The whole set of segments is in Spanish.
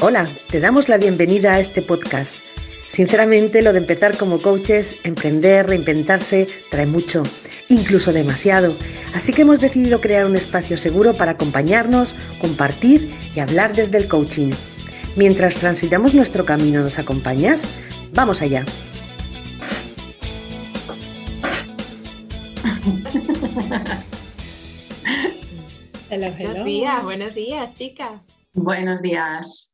Hola, te damos la bienvenida a este podcast. Sinceramente, lo de empezar como coaches, emprender, reinventarse, trae mucho, incluso demasiado. Así que hemos decidido crear un espacio seguro para acompañarnos, compartir y hablar desde el coaching. Mientras transitamos nuestro camino, ¿nos acompañas? Vamos allá. Buenos días, buenos días, chicas. Buenos días.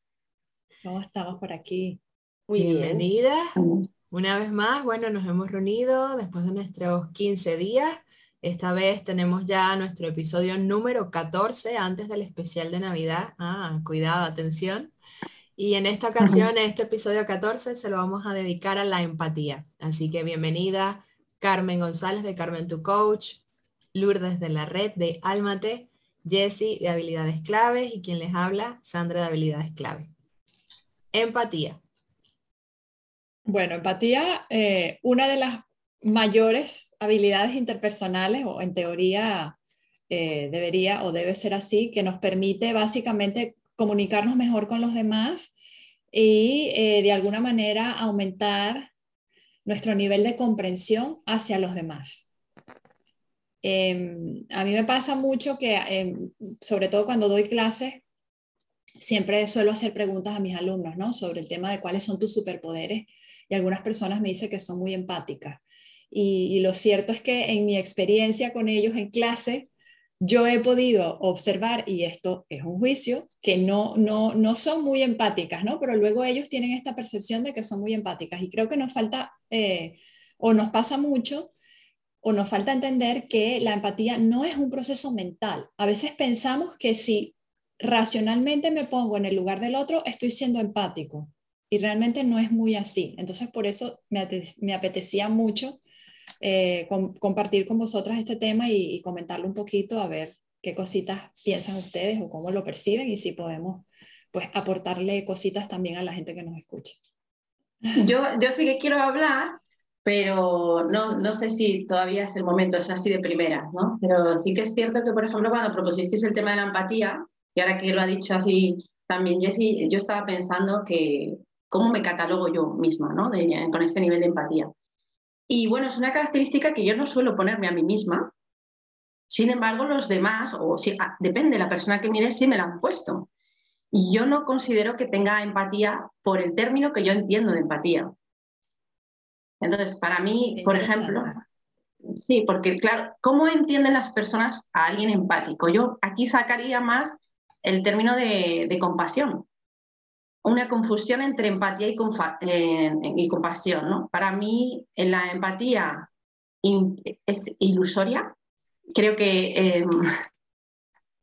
¿Cómo estamos por aquí? Muy Bienvenida. Una vez más, bueno, nos hemos reunido después de nuestros 15 días. Esta vez tenemos ya nuestro episodio número 14 antes del especial de Navidad. Ah, cuidado, atención. Y en esta ocasión, este episodio 14, se lo vamos a dedicar a la empatía. Así que bienvenida Carmen González de Carmen Tu Coach, Lourdes de la red de Almate, Jessie de Habilidades Claves y quien les habla, Sandra de Habilidades Claves. Empatía. Bueno, empatía, eh, una de las mayores habilidades interpersonales, o en teoría eh, debería o debe ser así, que nos permite básicamente comunicarnos mejor con los demás y eh, de alguna manera aumentar nuestro nivel de comprensión hacia los demás. Em, a mí me pasa mucho que, em, sobre todo cuando doy clases, siempre suelo hacer preguntas a mis alumnos, ¿no? Sobre el tema de cuáles son tus superpoderes y algunas personas me dicen que son muy empáticas. Y, lo cierto es que en mi experiencia con ellos en clase, yo he podido observar, y esto es un juicio, que no, no, no son muy empáticas, ¿no? Pero luego ellos tienen esta percepción de que son muy empáticas. Y creo que nos falta, eh, o nos pasa mucho, o nos falta entender que la empatía no es un proceso mental. A veces pensamos que si racionalmente me pongo en el lugar del otro, estoy siendo empático. Y realmente no es muy así. Entonces, por eso me, apetecía mucho eh, compartir con vosotras este tema y, comentarlo un poquito, a ver qué cositas piensan ustedes o cómo lo perciben y si podemos pues aportarle cositas también a la gente que nos escucha. Yo, yo sí que quiero hablar, pero no, no sé si todavía es el momento, es así de primeras, ¿no? Pero sí que es cierto que, por ejemplo, cuando propusisteis el tema de la empatía, y ahora que lo ha dicho así también Jessie, yo estaba pensando que cómo me catalogo yo misma, ¿no? con este nivel de empatía. Y bueno, es una característica que yo no suelo ponerme a mí misma. Sin embargo, los demás, o si, ah, depende de la persona que mire, sí me la han puesto. Y yo no considero que tenga empatía por el término que yo entiendo de empatía. Entonces, para mí, por ejemplo, sí, porque claro, ¿cómo entienden las personas a alguien empático? Yo aquí sacaría más el término de, compasión. Una confusión entre empatía y, compasión. ¿no? Para mí, la empatía es ilusoria. Creo que em,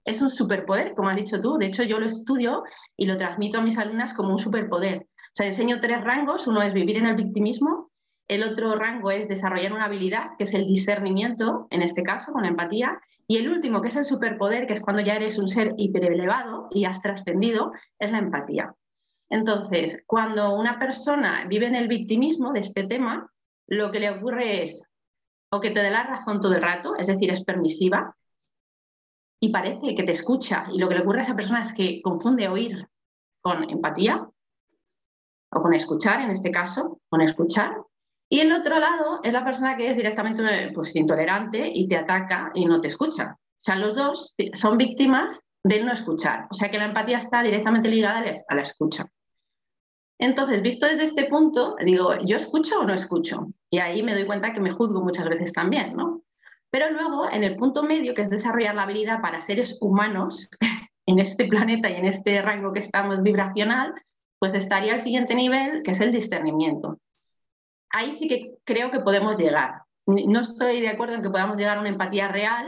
es un superpoder, como has dicho tú. De hecho, yo lo estudio y lo transmito a mis alumnas como un superpoder. O sea, enseño tres rangos. Uno es vivir en el victimismo, el otro rango es desarrollar una habilidad, que es el discernimiento, en este caso, con la empatía. Y el último, que es el superpoder, que es cuando ya eres un ser hiperelevado y has trascendido, es la empatía. Entonces, cuando una persona vive en el victimismo de este tema, lo que le ocurre es o que te dé la razón todo el rato, es decir, es permisiva y parece que te escucha. Y lo que le ocurre a esa persona es que confunde oír con empatía o con escuchar, en este caso, con escuchar, y el otro lado es la persona que es directamente pues, intolerante y te ataca y no te escucha. O sea, los dos son víctimas del no escuchar. O sea, que la empatía está directamente ligada a la escucha. Entonces, visto desde este punto, digo, ¿yo escucho o no escucho? Y ahí me doy cuenta que me juzgo muchas veces también, ¿no? Pero luego, en el punto medio, que es desarrollar la habilidad para seres humanos en este planeta y en este rango que estamos vibracional, pues estaría el siguiente nivel, que es el discernimiento ahí sí que creo que podemos llegar. No estoy de acuerdo en que podamos llegar a una empatía real,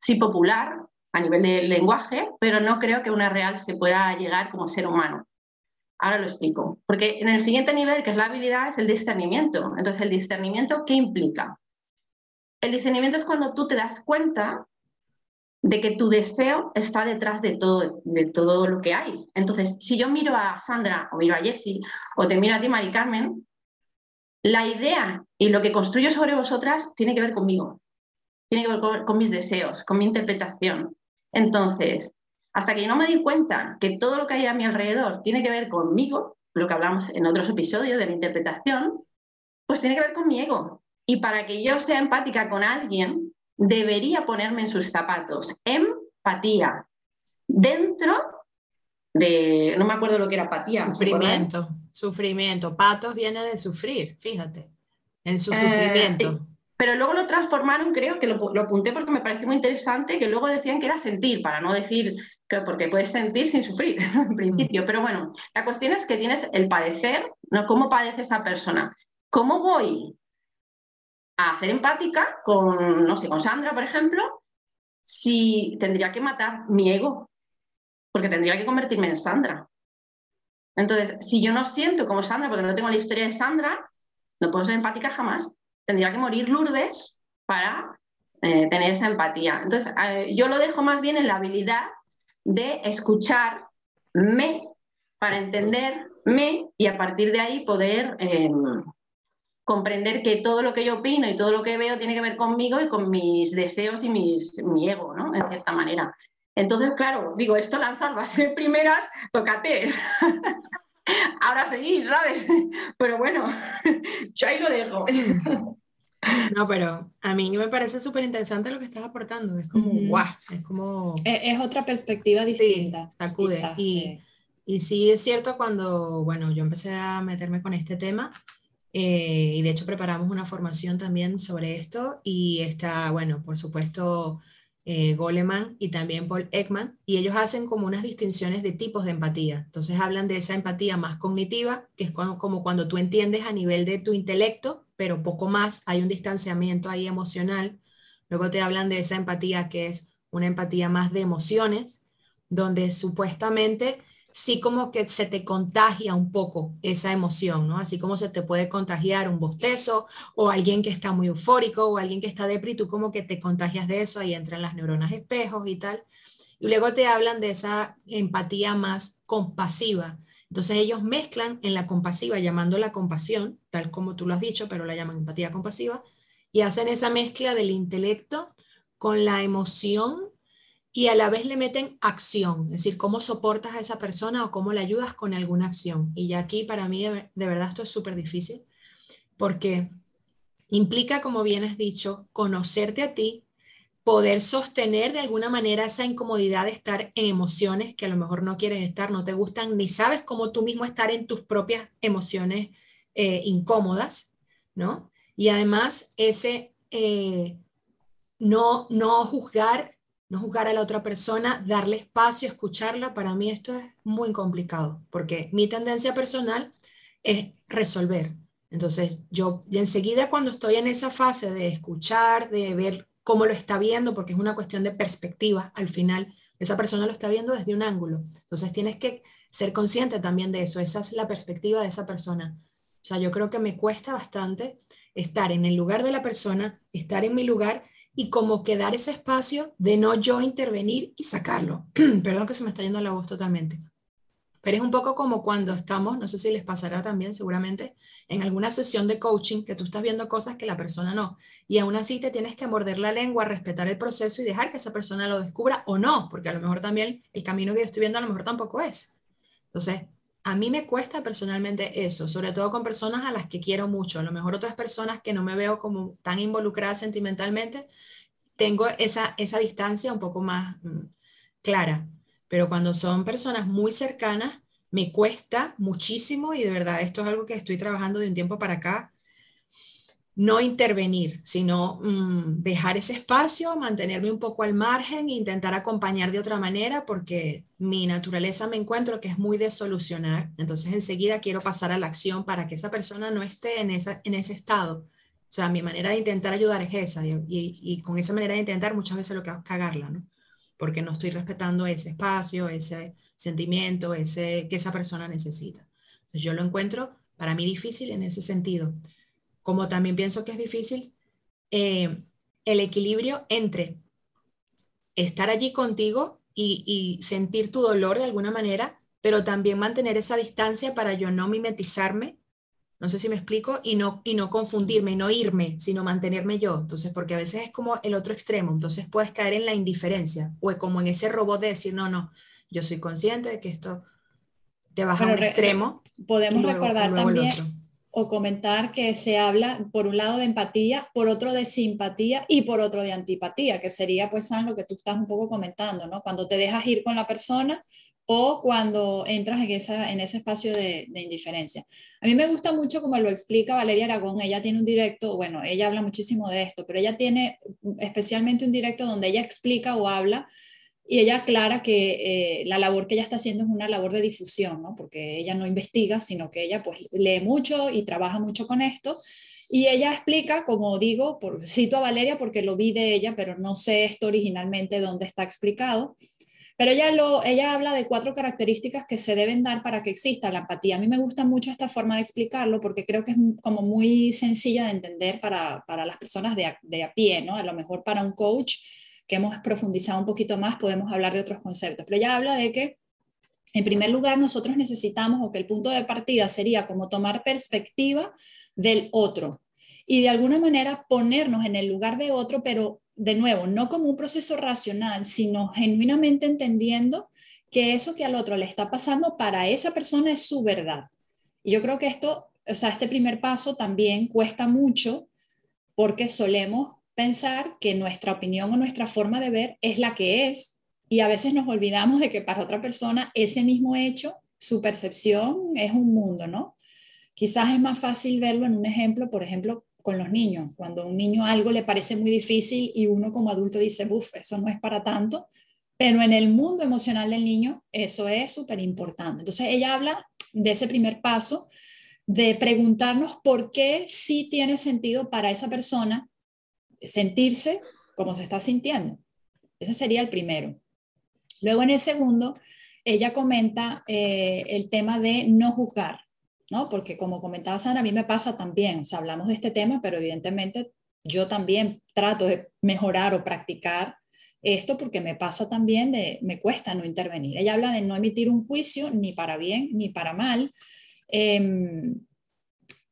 sí popular a nivel de lenguaje, pero no creo que una real se pueda llegar como ser humano. Ahora lo explico. Porque en el siguiente nivel, que es la habilidad, es el discernimiento. Entonces, ¿el discernimiento qué implica? El discernimiento es cuando tú te das cuenta de que tu deseo está detrás de todo, de todo lo que hay. Entonces, si yo miro a Sandra o miro a Jessie o te miro a ti, Mari Carmen, la idea y lo que construyo sobre vosotras tiene que ver conmigo, tiene que ver con, mis deseos, con mi interpretación. Entonces, hasta que no me di cuenta que todo lo que hay a mi alrededor tiene que ver conmigo, lo que hablamos en otros episodios de la interpretación, pues tiene que ver con mi ego. Y para que yo sea empática con alguien, debería ponerme en sus zapatos. Empatía. Dentro de, no me acuerdo lo que era apatía. Sufrimiento, sufrimiento. Patos viene de sufrir, fíjate, en su eh, sufrimiento. Pero luego lo transformaron, creo que lo, apunté porque me pareció muy interesante, que luego decían que era sentir, para no decir que porque puedes sentir sin sufrir, en principio. Pero bueno, la cuestión es que tienes el padecer, ¿no? ¿Cómo padece esa persona? ¿Cómo voy a ser empática con, no sé, con Sandra, por ejemplo, si tendría que matar mi ego? Porque tendría que convertirme en Sandra. Entonces, si yo no siento como Sandra, porque no tengo la historia de Sandra, no puedo ser empática jamás. Tendría que morir Lourdes para eh, tener esa empatía. Entonces, eh, yo lo dejo más bien en la habilidad de escucharme para entenderme y a partir de ahí poder em, comprender que todo lo que yo opino y todo lo que veo tiene que ver conmigo y con mis deseos y mis, mi ego, ¿no? En cierta manera. Entonces, claro, digo, esto lanzar base de primeras, tócate. Ahora seguís, ¿sabes? Pero bueno, yo ahí lo dejo. No, pero a mí me parece súper interesante lo que estás aportando. Es como, guau, es como... Es, otra perspectiva distinta. sacude. y, y, sí es cierto cuando, bueno, yo empecé a meterme con este tema eh, y de hecho preparamos una formación también sobre esto y está, bueno, por supuesto, eh, Goleman y también Paul Ekman, y ellos hacen como unas distinciones de tipos de empatía. Entonces hablan de esa empatía más cognitiva, que es como cuando tú entiendes a nivel de tu intelecto, pero poco más, hay un distanciamiento ahí emocional. Luego te hablan de esa empatía que es una empatía más de emociones, donde supuestamente sí como que se te contagia un poco esa emoción, ¿no? Así como se te puede contagiar un bostezo o alguien que está muy eufórico o alguien que está depri, tú como que te contagias de eso, ahí entran las neuronas espejos y tal. Y luego te hablan de esa empatía más compasiva. Entonces ellos mezclan en la compasiva, llamándola compasión, tal como tú lo has dicho, pero la llaman empatía compasiva, y hacen esa mezcla del intelecto con la emoción y a la vez le meten acción, es decir, cómo soportas a esa persona o cómo le ayudas con alguna acción. Y ya aquí para mí de, verdad esto es súper difícil porque implica, como bien has dicho, conocerte a ti, poder sostener de alguna manera esa incomodidad de estar en emociones que a lo mejor no quieres estar, no te gustan, ni sabes cómo tú mismo estar en tus propias emociones eh, incómodas, ¿no? Y además ese eh, no, no juzgar no juzgar a la otra persona, darle espacio, escucharla, para mí esto es muy complicado, porque mi tendencia personal es resolver. Entonces, yo enseguida cuando estoy en esa fase de escuchar, de ver cómo lo está viendo, porque es una cuestión de perspectiva, al final esa persona lo está viendo desde un ángulo. Entonces, tienes que ser consciente también de eso, esa es la perspectiva de esa persona. O sea, yo creo que me cuesta bastante estar en el lugar de la persona, estar en mi lugar y como que dar ese espacio de no yo intervenir y sacarlo. Perdón que se me está yendo la voz totalmente. Pero es un poco como cuando estamos, no sé si les pasará también seguramente, en alguna sesión de coaching que tú estás viendo cosas que la persona no. Y aún así te tienes que morder la lengua, respetar el proceso y dejar que esa persona lo descubra o no, porque a lo mejor también el camino que yo estoy viendo a lo mejor tampoco es. Entonces, a mí me cuesta personalmente eso, sobre todo con personas a las que quiero mucho. A lo mejor otras personas que no me veo como tan involucradas sentimentalmente, tengo esa, esa distancia un poco más mm, clara. Pero cuando son personas muy cercanas, me cuesta muchísimo y de verdad esto es algo que estoy trabajando de un tiempo para acá, no intervenir, sino mm, dejar ese espacio, mantenerme un poco al margen e intentar acompañar de otra manera porque mi naturaleza me encuentro que es muy de solucionar. Entonces enseguida quiero pasar a la acción para que esa persona no esté en, esa, en ese estado. O sea, mi manera de intentar ayudar es esa y, con esa manera de intentar muchas veces lo que hago es cagarla, ¿no? Porque no estoy respetando ese espacio, ese sentimiento, ese que esa persona necesita. Entonces yo lo encuentro para mí difícil en ese sentido como también pienso que es difícil eh, el equilibrio entre estar allí contigo y, sentir tu dolor de alguna manera, pero también mantener esa distancia para yo no mimetizarme No sé si me explico, y no, y no confundirme, y no irme, sino mantenerme yo. Entonces, porque a veces es como el otro extremo, entonces puedes caer en la indiferencia, o como en ese robot de decir, no, no, yo soy consciente de que esto te baja a un extremo. Podemos recordar también o comentar que se habla por un lado de empatía, por otro de simpatía y por otro de antipatía, que sería pues lo que tú estás un poco comentando, ¿no? Cuando te dejas ir con la persona o cuando entras en, esa, en ese espacio de, de, indiferencia. A mí me gusta mucho como lo explica Valeria Aragón, ella tiene un directo, bueno, ella habla muchísimo de esto, pero ella tiene especialmente un directo donde ella explica o habla y ella aclara que eh, la labor que ella está haciendo es una labor de difusión, ¿no? porque ella no investiga, sino que ella pues lee mucho y trabaja mucho con esto. Y ella explica, como digo, por, cito a Valeria porque lo vi de ella, pero no sé esto originalmente dónde está explicado. Pero ella, lo, ella habla de cuatro características que se deben dar para que exista la empatía. A mí me gusta mucho esta forma de explicarlo porque creo que es como muy sencilla de entender para, para las personas de a, de a pie, ¿no? A lo mejor para un coach que hemos profundizado un poquito más, podemos hablar de otros conceptos. Pero ella habla de que, en primer lugar, nosotros necesitamos, o que el punto de partida sería como tomar perspectiva del otro y de alguna manera ponernos en el lugar de otro, pero de nuevo, no como un proceso racional, sino genuinamente entendiendo que eso que al otro le está pasando para esa persona es su verdad. Y yo creo que esto, o sea, este primer paso también cuesta mucho porque solemos pensar que nuestra opinión o nuestra forma de ver es la que es y a veces nos olvidamos de que para otra persona ese mismo hecho, su percepción es un mundo, ¿no? Quizás es más fácil verlo en un ejemplo, por ejemplo, con los niños. Cuando a un niño algo le parece muy difícil y uno como adulto dice, uff, eso no es para tanto, pero en el mundo emocional del niño eso es súper importante. Entonces ella habla de ese primer paso, de preguntarnos por qué sí tiene sentido para esa persona sentirse como se está sintiendo. Ese sería el primero. Luego en el segundo, ella comenta eh, el tema de no juzgar, ¿no? Porque como comentaba Sandra, a mí me pasa también, o sea, hablamos de este tema, pero evidentemente yo también trato de mejorar o practicar esto porque me pasa también de, me cuesta no intervenir. Ella habla de no emitir un juicio ni para bien ni para mal. Em,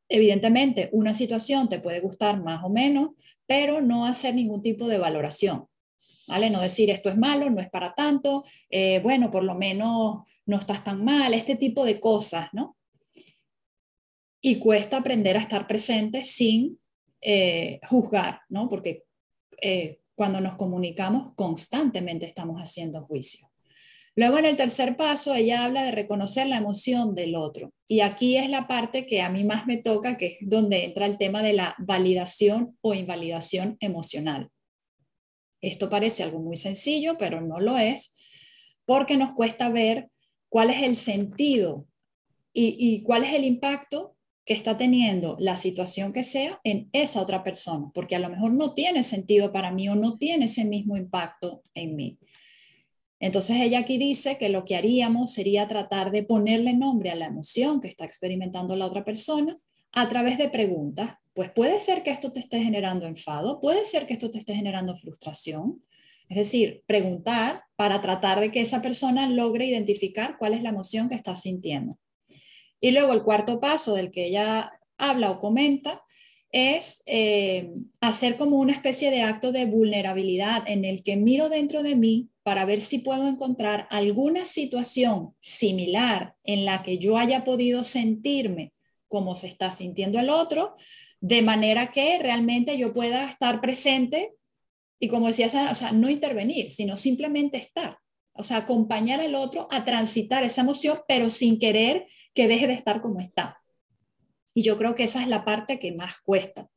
evidentemente, una situación te puede gustar más o menos, pero no hacer ningún tipo de valoración. ¿Vale? No decir esto es malo, no es para tanto, eh, bueno, por lo menos no estás tan mal, este tipo de cosas, ¿no? Y cuesta aprender a estar presente sin eh, juzgar, ¿no? Porque eh, cuando nos comunicamos constantemente estamos haciendo juicio. Luego en el tercer paso ella habla de reconocer la emoción del otro. Y aquí es la parte que a mí más me toca, que es donde entra el tema de la validación o invalidación emocional. Esto parece algo muy sencillo, pero no lo es, porque nos cuesta ver cuál es el sentido y, y cuál es el impacto que está teniendo la situación que sea en esa otra persona, porque a lo mejor no tiene sentido para mí o no tiene ese mismo impacto en mí. Entonces ella aquí dice que lo que haríamos sería tratar de ponerle nombre a la emoción que está experimentando la otra persona a través de preguntas. Pues puede ser que esto te esté generando enfado, puede ser que esto te esté generando frustración. Es decir, preguntar para tratar de que esa persona logre identificar cuál es la emoción que está sintiendo. Y luego el cuarto paso del que ella habla o comenta es eh, hacer como una especie de acto de vulnerabilidad en el que miro dentro de mí para ver si puedo encontrar alguna situación similar en la que yo haya podido sentirme como se está sintiendo el otro, de manera que realmente yo pueda estar presente y como decía o sea, no intervenir, sino simplemente estar, o sea, acompañar al otro a transitar esa emoción, pero sin querer que deje de estar como está. Y yo creo que esa es la parte que más cuesta.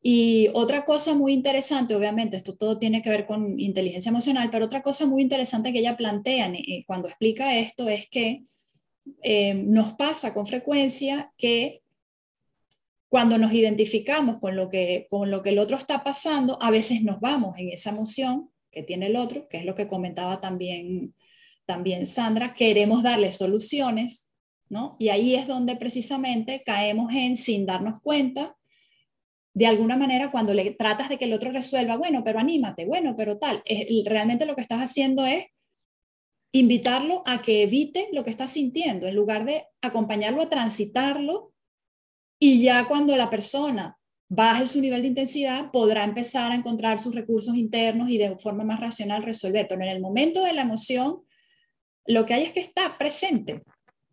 Y otra cosa muy interesante, obviamente, esto todo tiene que ver con inteligencia emocional, pero otra cosa muy interesante que ella plantea eh, cuando explica esto es que eh, nos pasa con frecuencia que cuando nos identificamos con lo, que, con lo que el otro está pasando, a veces nos vamos en esa emoción que tiene el otro, que es lo que comentaba también, también Sandra, queremos darle soluciones, ¿no? Y ahí es donde precisamente caemos en, sin darnos cuenta, de alguna manera cuando le tratas de que el otro resuelva, bueno, pero anímate, bueno, pero tal, realmente lo que estás haciendo es invitarlo a que evite lo que está sintiendo, en lugar de acompañarlo a transitarlo y ya cuando la persona baje su nivel de intensidad, podrá empezar a encontrar sus recursos internos y de forma más racional resolver. Pero en el momento de la emoción, lo que hay es que estar presente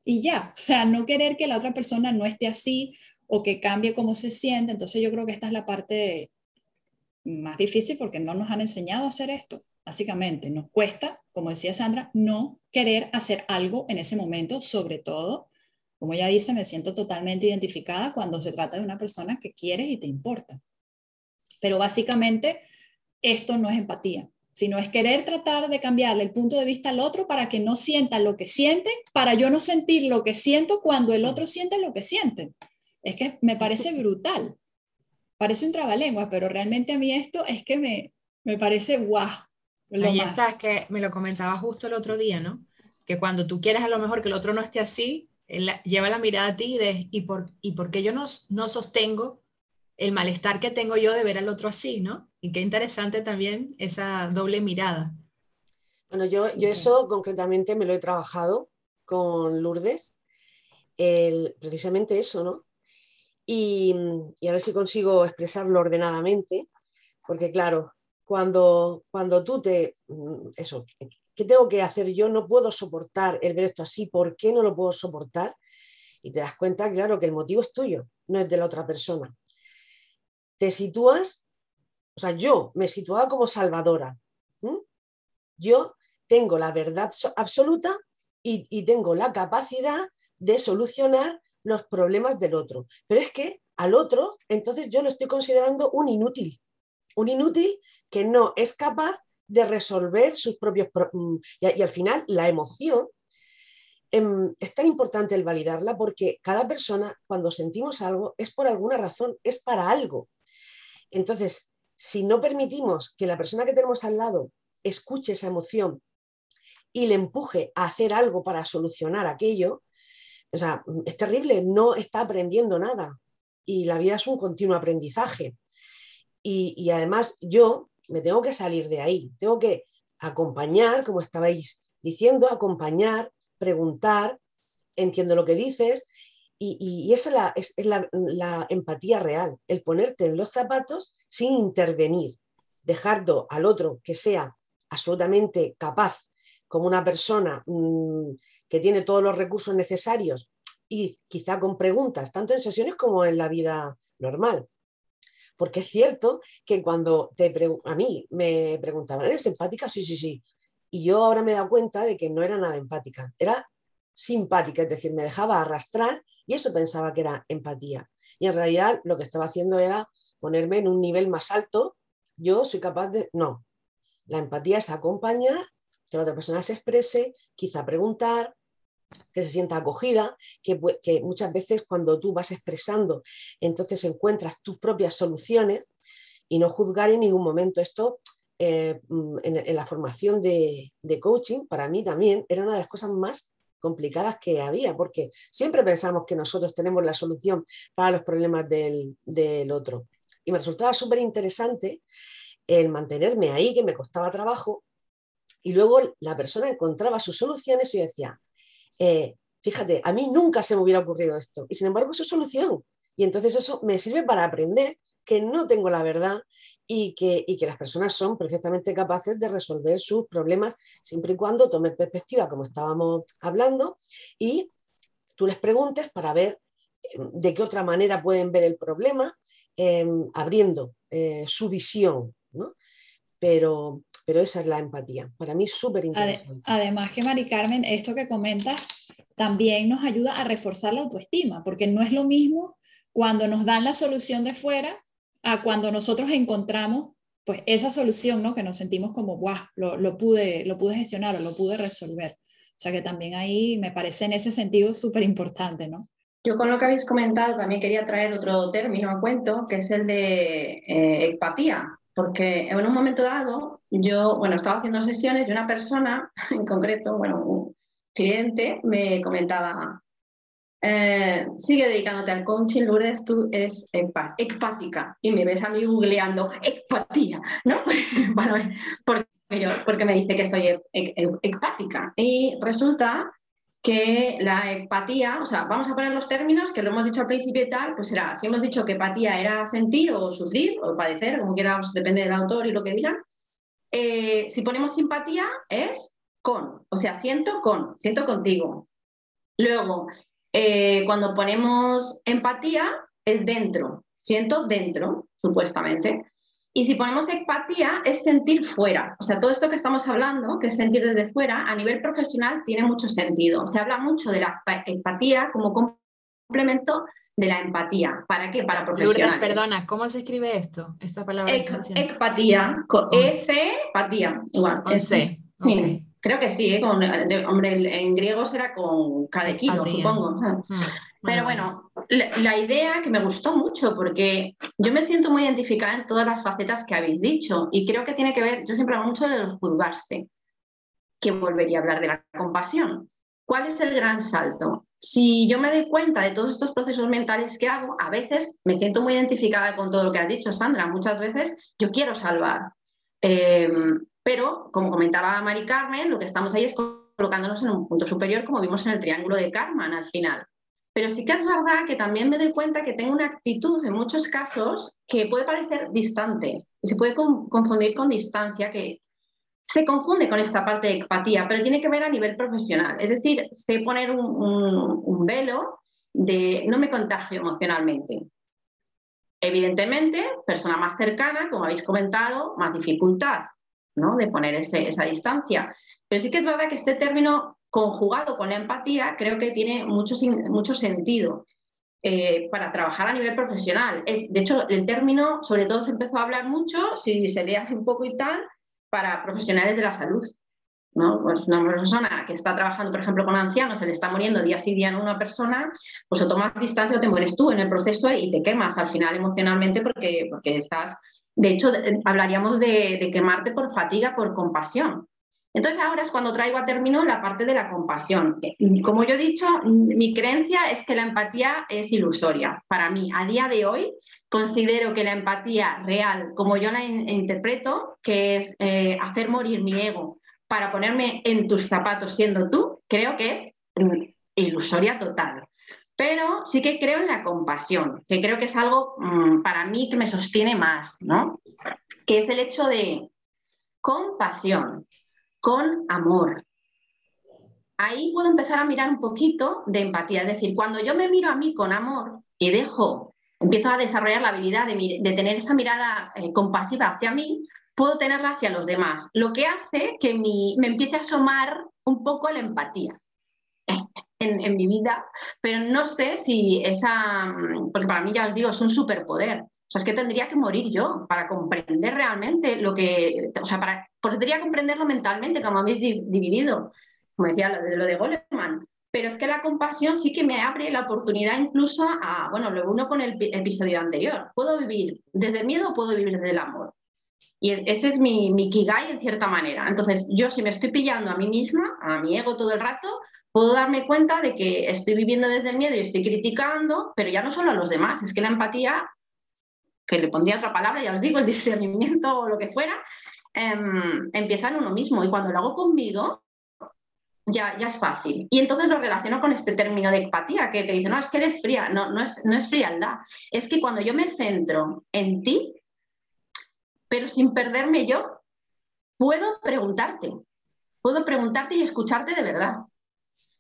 y ya. O sea, no querer que la otra persona no esté así o que cambie cómo se siente. Entonces yo creo que esta es la parte más difícil porque no nos han enseñado a hacer esto. Básicamente, nos cuesta, como decía Sandra, no querer hacer algo en ese momento, sobre todo como ya dice, me siento totalmente identificada cuando se trata de una persona que quieres y te importa. Pero básicamente esto no es empatía, sino es querer tratar de cambiarle el punto de vista al otro para que no sienta lo que siente, para yo no sentir lo que siento cuando el otro siente lo que siente. Es que me parece brutal. Parece un trabalengua, pero realmente a mí esto es que me, me parece guau. Ahí está, es que me lo comentaba justo el otro día, ¿no? Que cuando tú quieres a lo mejor que el otro no esté así, lleva la mirada a ti de, ¿y por, y por qué yo no, no sostengo el malestar que tengo yo de ver al otro así, ¿no? Y qué interesante también esa doble mirada. Bueno, yo, yo eso concretamente me lo he trabajado con Lourdes, el, precisamente eso, ¿no? Y, y, a ver si consigo expresarlo ordenadamente, porque claro, cuando, cuando tú te, mm, eso, ¿Qué tengo que hacer yo? No puedo soportar el ver esto así. ¿Por qué no lo puedo soportar? Y te das cuenta, claro, que el motivo es tuyo, no es de la otra persona. Te sitúas, o sea, yo me situaba como salvadora. Yo tengo la verdad absoluta y, tengo la capacidad de solucionar los problemas del otro. Pero es que al otro, entonces yo lo estoy considerando un inútil. Un inútil que no es capaz de resolver sus propios... Mm, y, al final la emoción em, es tan importante el validarla porque cada persona cuando sentimos algo es por alguna razón, es para algo. Entonces, si no permitimos que la persona que tenemos al lado escuche esa emoción y le empuje a hacer algo para solucionar aquello, o sea, es terrible, no está aprendiendo nada. Y la vida es un continuo aprendizaje. Y, y además yo me tengo que salir de ahí, tengo que acompañar, como estabais diciendo, acompañar, preguntar, entiendo lo que dices, y, esa es, la, la, empatía real, el ponerte en los zapatos sin intervenir, dejando al otro que sea absolutamente capaz, como una persona mm, que tiene todos los recursos necesarios y quizá con preguntas, tanto en sesiones como en la vida normal. Porque es cierto que cuando te a mí me preguntaban, ¿eres empática? Sí, sí, sí. Y yo ahora me he dado cuenta de que no era nada empática, era simpática, es decir, me dejaba arrastrar y eso pensaba que era empatía. Y en realidad lo que estaba haciendo era ponerme en un nivel más alto. Yo soy capaz de... No, la empatía es acompañar, que la otra persona se exprese, quizá preguntar, que se sienta acogida, que, muchas veces cuando tú vas expresando, entonces encuentras tus propias soluciones y no juzgar en ningún momento. Esto eh, mm, en, la formación de, coaching, para mí también era una de las cosas más complicadas que había, porque siempre pensamos que nosotros tenemos la solución para los problemas del, del otro. Y me resultaba súper interesante el mantenerme ahí, que me costaba trabajo, y luego la persona encontraba sus soluciones y decía, eh, fíjate, a mí nunca se me hubiera ocurrido esto. Y sin embargo, es su solución. Y entonces eso me sirve para aprender que no tengo la verdad y que, que, las personas son perfectamente capaces de resolver sus problemas siempre y cuando tomen perspectiva, como estábamos hablando, y tú les preguntes para ver eh, de qué otra manera pueden ver el problema, em, abriendo eh, su visión. ¿no? Pero, pero esa es la empatía. Para mí es súper interesante. Además que, Mari Carmen, esto que comentas también nos ayuda a reforzar la autoestima, porque no es lo mismo cuando nos dan la solución de fuera a cuando nosotros encontramos pues esa solución, ¿no? Que nos sentimos como, guau, lo, lo, pude, lo pude gestionar o lo pude resolver. O sea que también ahí me parece en ese sentido súper importante, ¿no? Yo con lo que habéis comentado también quería traer otro término a cuento, que es el de eh, empatía, porque en un momento dado yo, bueno, estaba haciendo sesiones y una persona en concreto, bueno, un cliente me comentaba, eh, sigue dedicándote al coaching, Lourdes, tú eres empática. Y me ves a mí googleando empatía, ¿no? porque, porque me dice que soy empática. Y resulta que la empatía, o sea, vamos a poner los términos que lo hemos dicho al principio y tal, pues será, si hemos dicho que empatía era sentir o sufrir o padecer, como quieramos, depende del autor y lo que diga, eh, si ponemos simpatía es con, o sea, siento con, siento contigo. Luego, eh, cuando ponemos empatía es dentro, siento dentro, supuestamente. Y si ponemos empatía, es sentir fuera. O sea, todo esto que estamos hablando, que es sentir desde fuera, a nivel profesional tiene mucho sentido. Se habla mucho de la empatía como complemento de la empatía. ¿Para qué? Para profesionales. perdona, ¿cómo se escribe esto? Esta palabra. empatía, con E-C, empatía, igual. Con C. Creo que sí, ¿eh? con, hombre, en griego será con cada kilo, supongo. Mm. Pero bueno, la, idea que me gustó mucho, porque yo me siento muy identificada en todas las facetas que habéis dicho, y creo que tiene que ver, yo siempre hablo mucho de juzgarse, que volvería a hablar de la compasión. ¿Cuál es el gran salto? Si yo me doy cuenta de todos estos procesos mentales que hago, a veces me siento muy identificada con todo lo que has dicho, Sandra. Muchas veces yo quiero salvar. Em, pero, como comentaba Mari Carmen, lo que estamos ahí es colocándonos en un punto superior, como vimos en el triángulo de Karman al final. Pero sí que es verdad que también me doy cuenta que tengo una actitud en muchos casos que puede parecer distante y se puede confundir con distancia, que se confunde con esta parte de empatía, pero tiene que ver a nivel profesional. Es decir, sé poner un, velo de no me contagio emocionalmente. Evidentemente, persona más cercana, como habéis comentado, más dificultad ¿no? de poner esa distancia. Pero sí que es verdad que este término conjugado con la empatía, creo que tiene mucho, mucho sentido eh, para trabajar a nivel profesional. Es, de hecho, el término, sobre todo, se empezó a hablar mucho, si se lee así un poco y tal, para profesionales de la salud. ¿no? Pues una persona que está trabajando, por ejemplo, con ancianos, se le está muriendo día sí día en una persona, pues o tomas distancia o te mueres tú en el proceso y te quemas al final emocionalmente porque, porque estás, de hecho, hablaríamos de, quemarte por fatiga, por compasión. Entonces ahora es cuando traigo a término la parte de la compasión. Como yo he dicho, mi creencia es que la empatía es ilusoria. Para mí, a día de hoy, considero que la empatía real, como yo la interpreto, que es eh, hacer morir mi ego para ponerme en tus zapatos siendo tú, creo que es mm, ilusoria total. Pero sí que creo en la compasión, que creo que es algo mm, para mí que me sostiene más, ¿no? Que es el hecho de compasión con amor. Ahí puedo empezar a mirar un poquito de empatía, es decir, cuando yo me miro a mí con amor y dejo, empiezo a desarrollar la habilidad de, tener esa mirada eh, compasiva hacia mí, puedo tenerla hacia los demás, lo que hace que me empiece a asomar un poco la empatía. En, en, mi vida, pero no sé si esa, porque para mí ya os digo, es un superpoder. O sea, es que tendría que morir yo para comprender realmente lo que, o sea, para, podría comprenderlo mentalmente, como habéis dividido, como decía lo de, lo de Goleman. Pero es que la compasión sí que me abre la oportunidad incluso a, bueno, lo uno con el episodio anterior. Puedo vivir desde el miedo o puedo vivir desde el amor. Y ese es mi, mi kigai en cierta manera. Entonces, yo si me estoy pillando a mí misma, a mi ego todo el rato, puedo darme cuenta de que estoy viviendo desde el miedo y estoy criticando, pero ya no solo a los demás, es que la empatía que le pondría otra palabra, ya os digo, el discernimiento o lo que fuera, em, empieza en uno mismo. Y cuando lo hago conmigo, ya, ya es fácil. Y entonces lo relaciono con este término de empatía, que te dice, no, es que eres fría, no, no, es, no es frialdad. Es que cuando yo me centro en ti, pero sin perderme yo, puedo preguntarte, puedo preguntarte y escucharte de verdad.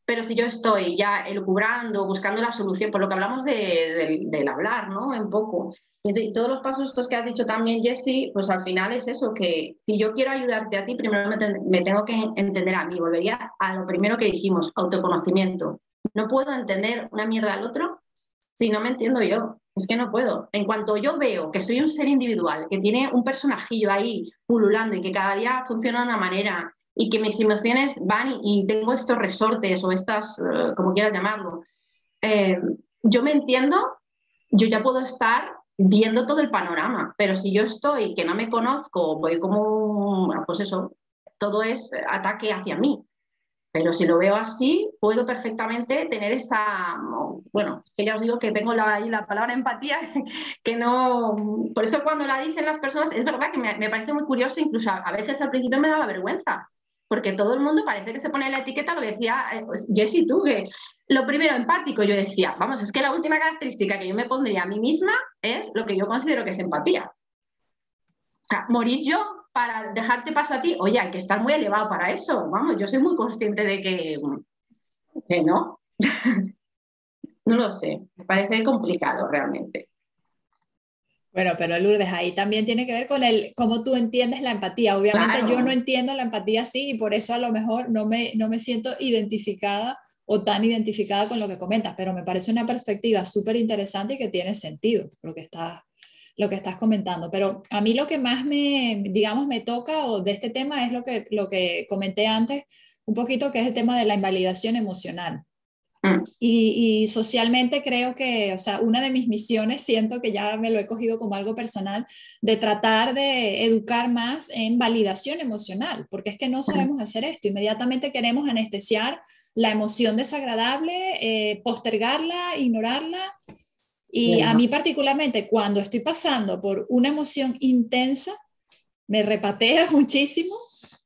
Pero si yo estoy ya elucubrando, buscando la solución, por lo que hablamos del hablar, ¿no? Un poco. Y, todos los pasos estos que has dicho también, Jesse, pues al final es eso, que si yo quiero ayudarte a ti, primero me, tengo que entender a mí. Volvería a lo primero que dijimos, autoconocimiento. No puedo entender una mierda al otro si no me entiendo yo. Es que no puedo. En cuanto yo veo que soy un ser individual, que tiene un personajillo ahí pululando y que cada día funciona de una manera y que mis emociones van y, tengo estos resortes o estas, eh, como quieras llamarlo, eh, yo me entiendo, yo ya puedo estar viendo todo el panorama, pero si yo estoy que no me conozco, voy como, pues eso, todo es ataque hacia mí. Pero si lo veo así, puedo perfectamente tener esa, bueno, que ya os digo que tengo la, la palabra empatía, que no, por eso cuando la dicen las personas, es verdad que me, me parece muy curioso, incluso a veces al principio me daba vergüenza, porque todo el mundo parece que se pone la etiqueta, lo decía eh, pues, Jessie, tú, que lo primero, empático, yo decía, vamos, es que la última característica que yo me pondría a mí misma es lo que yo considero que es empatía. O sea, morir yo para dejarte paso a ti, oye, hay que estar muy elevado para eso, vamos, yo soy muy consciente de que, que no. no lo sé, me parece complicado realmente. Bueno, pero Lourdes, ahí también tiene que ver con el cómo tú entiendes la empatía. Obviamente yo no entiendo la empatía así y por eso a lo mejor no me, no me siento identificada o tan identificada con lo que comentas, pero me parece una perspectiva súper interesante y que tiene sentido lo que, estás, lo que estás comentando. Pero a mí lo que más me, digamos, me toca o de este tema es lo que, lo que comenté antes, un poquito que es el tema de la invalidación emocional. Mm. Y, socialmente creo que, o sea, una de mis misiones, siento que ya me lo he cogido como algo personal, de tratar de educar más en validación emocional, porque es que no sabemos hacer esto. Inmediatamente queremos anestesiar la emoción desagradable, eh, postergarla, ignorarla. Y a mí particularmente, cuando estoy pasando por una emoción intensa, me repatea muchísimo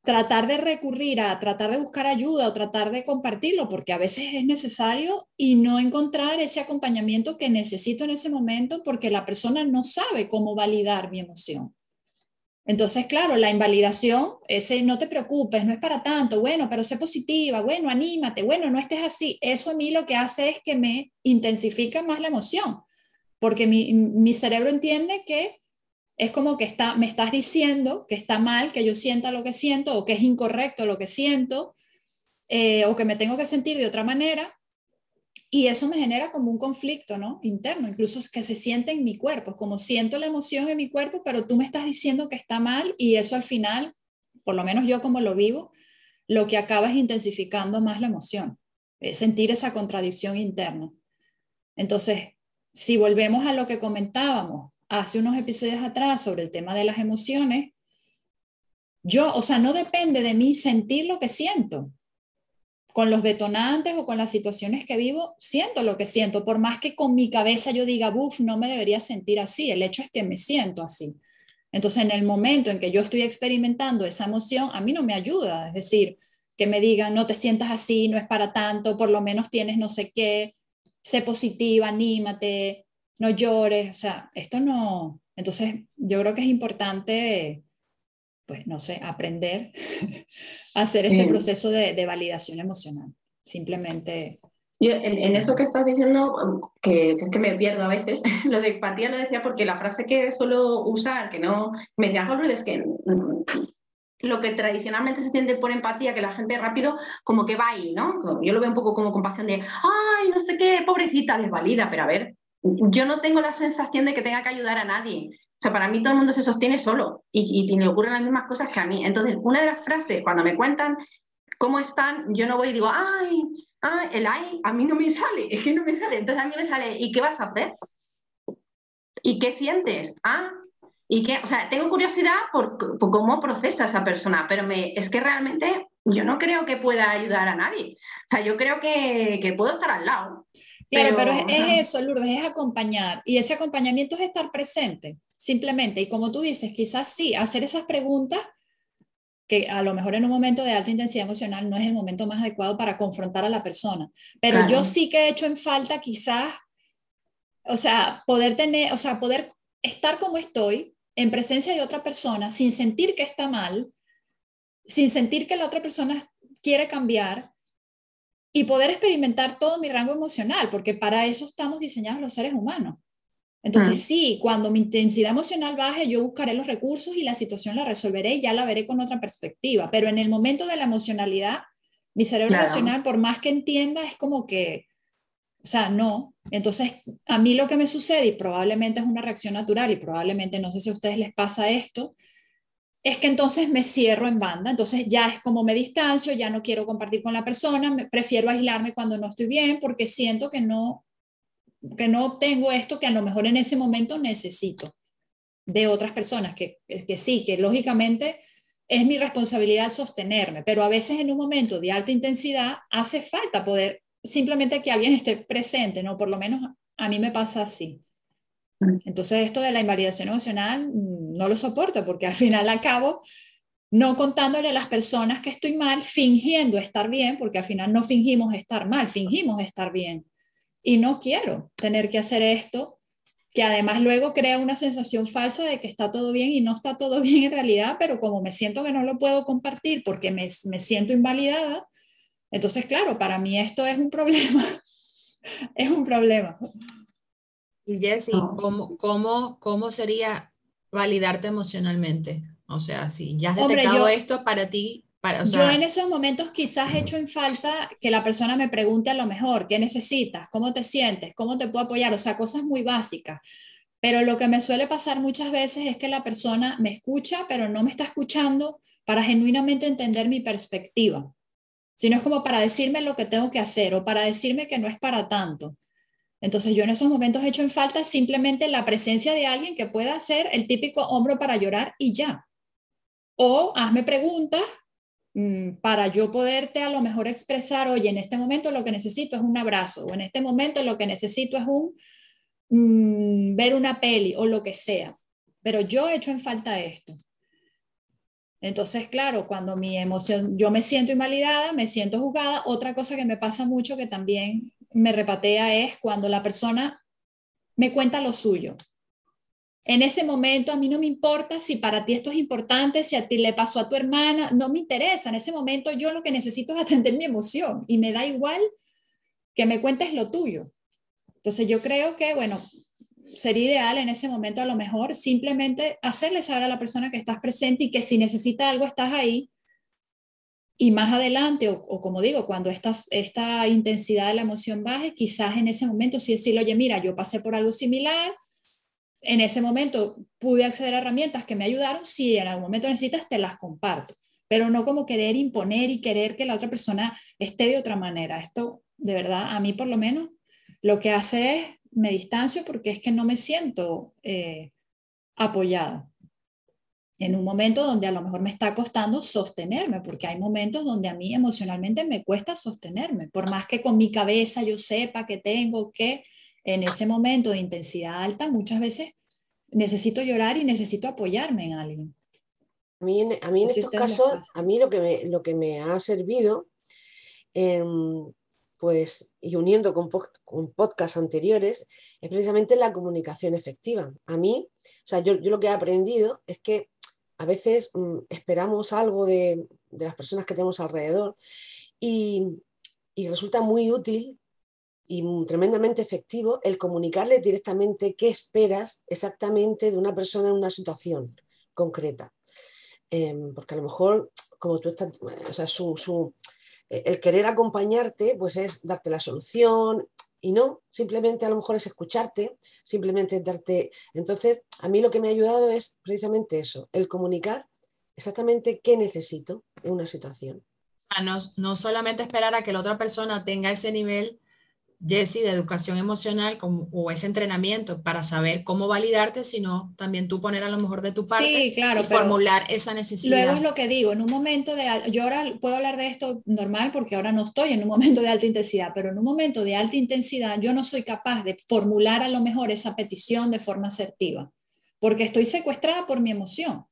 tratar de recurrir a tratar de buscar ayuda o tratar de compartirlo, porque a veces es necesario y no encontrar ese acompañamiento que necesito en ese momento porque la persona no sabe cómo validar mi emoción. Entonces, claro, la invalidación, ese no te preocupes, no es para tanto, bueno, pero sé positiva, bueno, anímate, bueno, no estés así. Eso a mí lo que hace es que me intensifica más la emoción, porque mi, mi cerebro entiende que es como que está, me estás diciendo que está mal que yo sienta lo que siento o que es incorrecto lo que siento eh, o que me tengo que sentir de otra manera y eso me genera como un conflicto ¿no? interno, incluso que se siente en mi cuerpo, como siento la emoción en mi cuerpo, pero tú me estás diciendo que está mal y eso al final, por lo menos yo como lo vivo, lo que acaba es intensificando más la emoción, sentir esa contradicción interna. Entonces, si volvemos a lo que comentábamos, hace unos episodios atrás sobre el tema de las emociones, yo, o sea, no depende de mí sentir lo que siento. Con los detonantes o con las situaciones que vivo, siento lo que siento, por más que con mi cabeza yo diga, buf, no me debería sentir así, el hecho es que me siento así. Entonces, en el momento en que yo estoy experimentando esa emoción, a mí no me ayuda, es decir, que me digan, no te sientas así, no es para tanto, por lo menos tienes no sé qué, sé positiva, anímate, no llores, o sea, esto no. Entonces, yo creo que es importante, pues, no sé, aprender a hacer este proceso de, validación emocional. Simplemente. Yo, en, eso que estás diciendo, que, es que me pierdo a veces, lo de empatía lo decía porque la frase que suelo usar, que no, me decía Holbrook, es que mm, lo que tradicionalmente se entiende por empatía, que la gente rápido como que va ahí, ¿no? Yo lo veo un poco como compasión de, ay, no sé qué, pobrecita, desvalida, pero a ver, yo no tengo la sensación de que tenga que ayudar a nadie. O sea, para mí todo el mundo se sostiene solo y, y, ocurren las mismas cosas que a mí. Entonces, una de las frases, cuando me cuentan cómo están, yo no voy y digo, ay, ay, el ay, a mí no me sale, es que no me sale. Entonces a mí me sale, ¿y qué vas a hacer? ¿Y qué sientes? Ah, y qué, o sea, tengo curiosidad por, cómo procesa esa persona, pero me, es que realmente yo no creo que pueda ayudar a nadie. O sea, yo creo que, que puedo estar al lado. Claro, pero, es, eso, Lourdes, es acompañar. Y ese acompañamiento es estar presente, simplemente. Y como tú dices, quizás sí, hacer esas preguntas que a lo mejor en un momento de alta intensidad emocional no es el momento más adecuado para confrontar a la persona. Pero yo sí que he hecho en falta quizás, o sea, poder tener, o sea, poder estar como estoy en presencia de otra persona sin sentir que está mal, sin sentir que la otra persona quiere cambiar y poder experimentar todo mi rango emocional, porque para eso estamos diseñados los seres humanos. Entonces, ah. sí, cuando mi intensidad emocional baje, yo buscaré los recursos y la situación la resolveré y ya la veré con otra perspectiva. Pero en el momento de la emocionalidad, mi cerebro emocional, por más que entienda, es como que, o sea, no. Entonces, a mí lo que me sucede, y probablemente es una reacción natural, y probablemente, no sé si a ustedes les pasa esto, es que entonces me cierro en banda, entonces ya es como me distancio, ya no quiero compartir con la persona, me, prefiero aislarme cuando no estoy bien porque siento que no, que no obtengo esto que a lo mejor en ese momento necesito de otras personas, que, que sí, que lógicamente es mi responsabilidad sostenerme, pero a veces en un momento de alta intensidad hace falta poder simplemente que alguien esté presente, ¿no? Por lo menos a mí me pasa así. Entonces esto de la invalidación emocional mm, no lo soporto porque al final al cabo no contándole a las personas que estoy mal, fingiendo estar bien, porque al final no fingimos estar mal, fingimos estar bien. Y no quiero tener que hacer esto, que además luego crea una sensación falsa de que está todo bien y no está todo bien en realidad, pero como me siento que no lo puedo compartir porque me, me siento invalidada, entonces, claro, para mí esto es un problema, es un problema. Y Jessie, ¿cómo, cómo, cómo sería validarte emocionalmente? O sea, si ya has detectado esto para ti, para, yo en esos momentos quizás he hecho en falta que la persona me pregunte a lo mejor, ¿qué necesitas? ¿Cómo te sientes? ¿Cómo te puedo apoyar? O sea, cosas muy básicas. Pero lo que me suele pasar muchas veces es que la persona me escucha, pero no me está escuchando para genuinamente entender mi perspectiva, sino es como para decirme lo que tengo que hacer o para decirme que no es para tanto. Entonces yo en esos momentos he hecho en falta simplemente la presencia de alguien que pueda ser el típico hombro para llorar y ya. O hazme preguntas mm, para yo poderte a lo mejor expresar, oye, en este momento lo que necesito es un abrazo, o en este momento lo que necesito es un mm, ver una peli o lo que sea. Pero yo he hecho en falta esto. Entonces, claro, cuando mi emoción, yo me siento invalidada, me siento juzgada, otra cosa que me pasa mucho que también me repatea es cuando la persona me cuenta lo suyo. En ese momento a mí no me importa si para ti esto es importante, si a ti le pasó a tu hermana, no me interesa. En ese momento yo lo que necesito es atender mi emoción y me da igual que me cuentes lo tuyo. Entonces yo creo que, bueno, sería ideal en ese momento a lo mejor simplemente hacerle saber a la persona que estás presente y que si necesita algo estás ahí. Y más adelante, o, como digo, cuando esta, esta intensidad de la emoción baje, quizás en ese momento sí decirle, oye, mira, yo pasé por algo similar, en ese momento pude acceder a herramientas que me ayudaron, si en algún momento necesitas, te las comparto, pero no como querer imponer y querer que la otra persona esté de otra manera. Esto, de verdad, a mí por lo menos, lo que hace es me distancio porque es que no me siento eh, apoyada. En un momento donde a lo mejor me está costando sostenerme, porque hay momentos donde a mí emocionalmente me cuesta sostenerme, por más que con mi cabeza yo sepa que tengo que en ese momento de intensidad alta, muchas veces necesito llorar y necesito apoyarme en alguien. A mí, en, a mí en estos casos, a mí lo que me, lo que me ha servido, em, pues, y uniendo con, con podcasts anteriores, es precisamente la comunicación efectiva. A mí, o sea, yo, yo lo que he aprendido es que a veces mm, esperamos algo de, de, las personas que tenemos alrededor y, y resulta muy útil y tremendamente efectivo el comunicarle directamente qué esperas exactamente de una persona en una situación concreta. Em, porque a lo mejor, como tú estás, o sea, su, el querer acompañarte, pues es darte la solución y no, simplemente a lo mejor es escucharte, simplemente darte... Entonces, a mí lo que me ha ayudado es precisamente eso, el comunicar exactamente qué necesito en una situación. No, no solamente esperar a que la otra persona tenga ese nivel Jesse, de educación emocional como, o ese entrenamiento para saber cómo validarte, sino también tú poner a lo mejor de tu parte y formular esa necesidad. Luego es lo que digo, en un momento de, yo ahora puedo hablar de esto normal porque ahora no estoy en un momento de alta intensidad, pero en un momento de alta intensidad yo no soy capaz de formular a lo mejor esa petición de forma asertiva, porque estoy secuestrada por mi emoción.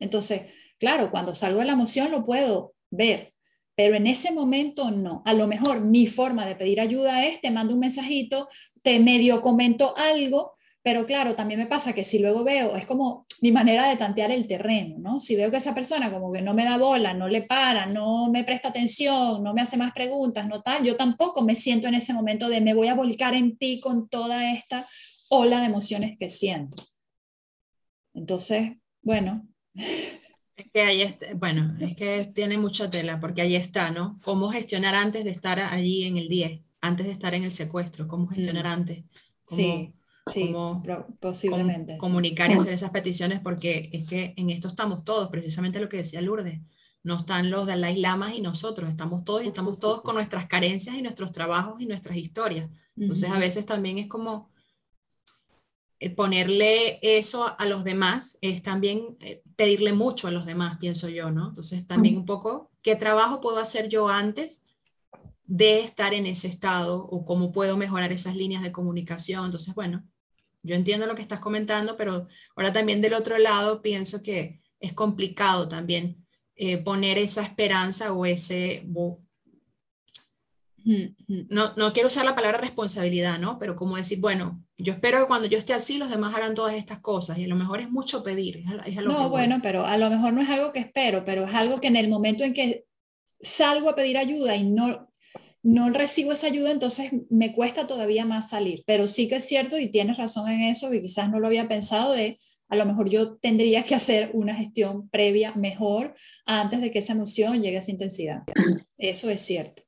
Entonces, claro, cuando salgo de la emoción lo puedo ver, pero en ese momento no. A lo mejor mi forma de pedir ayuda es, te mando un mensajito, te medio comento algo, pero claro, también me pasa que si luego veo, es como mi manera de tantear el terreno, ¿no? Si veo que esa persona como que no me da bola, no le para, no me presta atención, no me hace más preguntas, no tal, yo tampoco me siento en ese momento de me voy a volcar en ti con toda esta ola de emociones que siento. Entonces, bueno, que ahí está, bueno, es que tiene mucha tela, porque ahí está, ¿no? Cómo gestionar antes de estar allí en el 10, antes de estar en el secuestro, cómo gestionar mm. antes. sí, sí, posiblemente. comunicar y hacer esas peticiones, porque es que en esto estamos todos, precisamente lo que decía Lourdes. No están los de Dalai Lamas y nosotros, estamos todos y estamos todos con nuestras carencias y nuestros trabajos y nuestras historias. Entonces, a veces también es como ponerle eso a los demás es también eh, pedirle mucho a los demás, pienso yo, ¿no? Entonces también un poco, ¿qué trabajo puedo hacer yo antes de estar en ese estado o cómo puedo mejorar esas líneas de comunicación? Entonces, bueno, yo entiendo lo que estás comentando, pero ahora también del otro lado pienso que es complicado también eh, poner esa esperanza o ese... No, no quiero usar la palabra responsabilidad, ¿no? Pero como decir, bueno, yo espero que cuando yo esté así los demás hagan todas estas cosas y a lo mejor es mucho pedir. no, bueno, pero a lo mejor no es algo que espero, pero es algo que en el momento en que salgo a pedir ayuda y no, no recibo esa ayuda, entonces me cuesta todavía más salir. Pero sí que es cierto y tienes razón en eso y quizás no lo había pensado de a lo mejor yo tendría que hacer una gestión previa mejor antes de que esa emoción llegue a esa intensidad. Eso es cierto.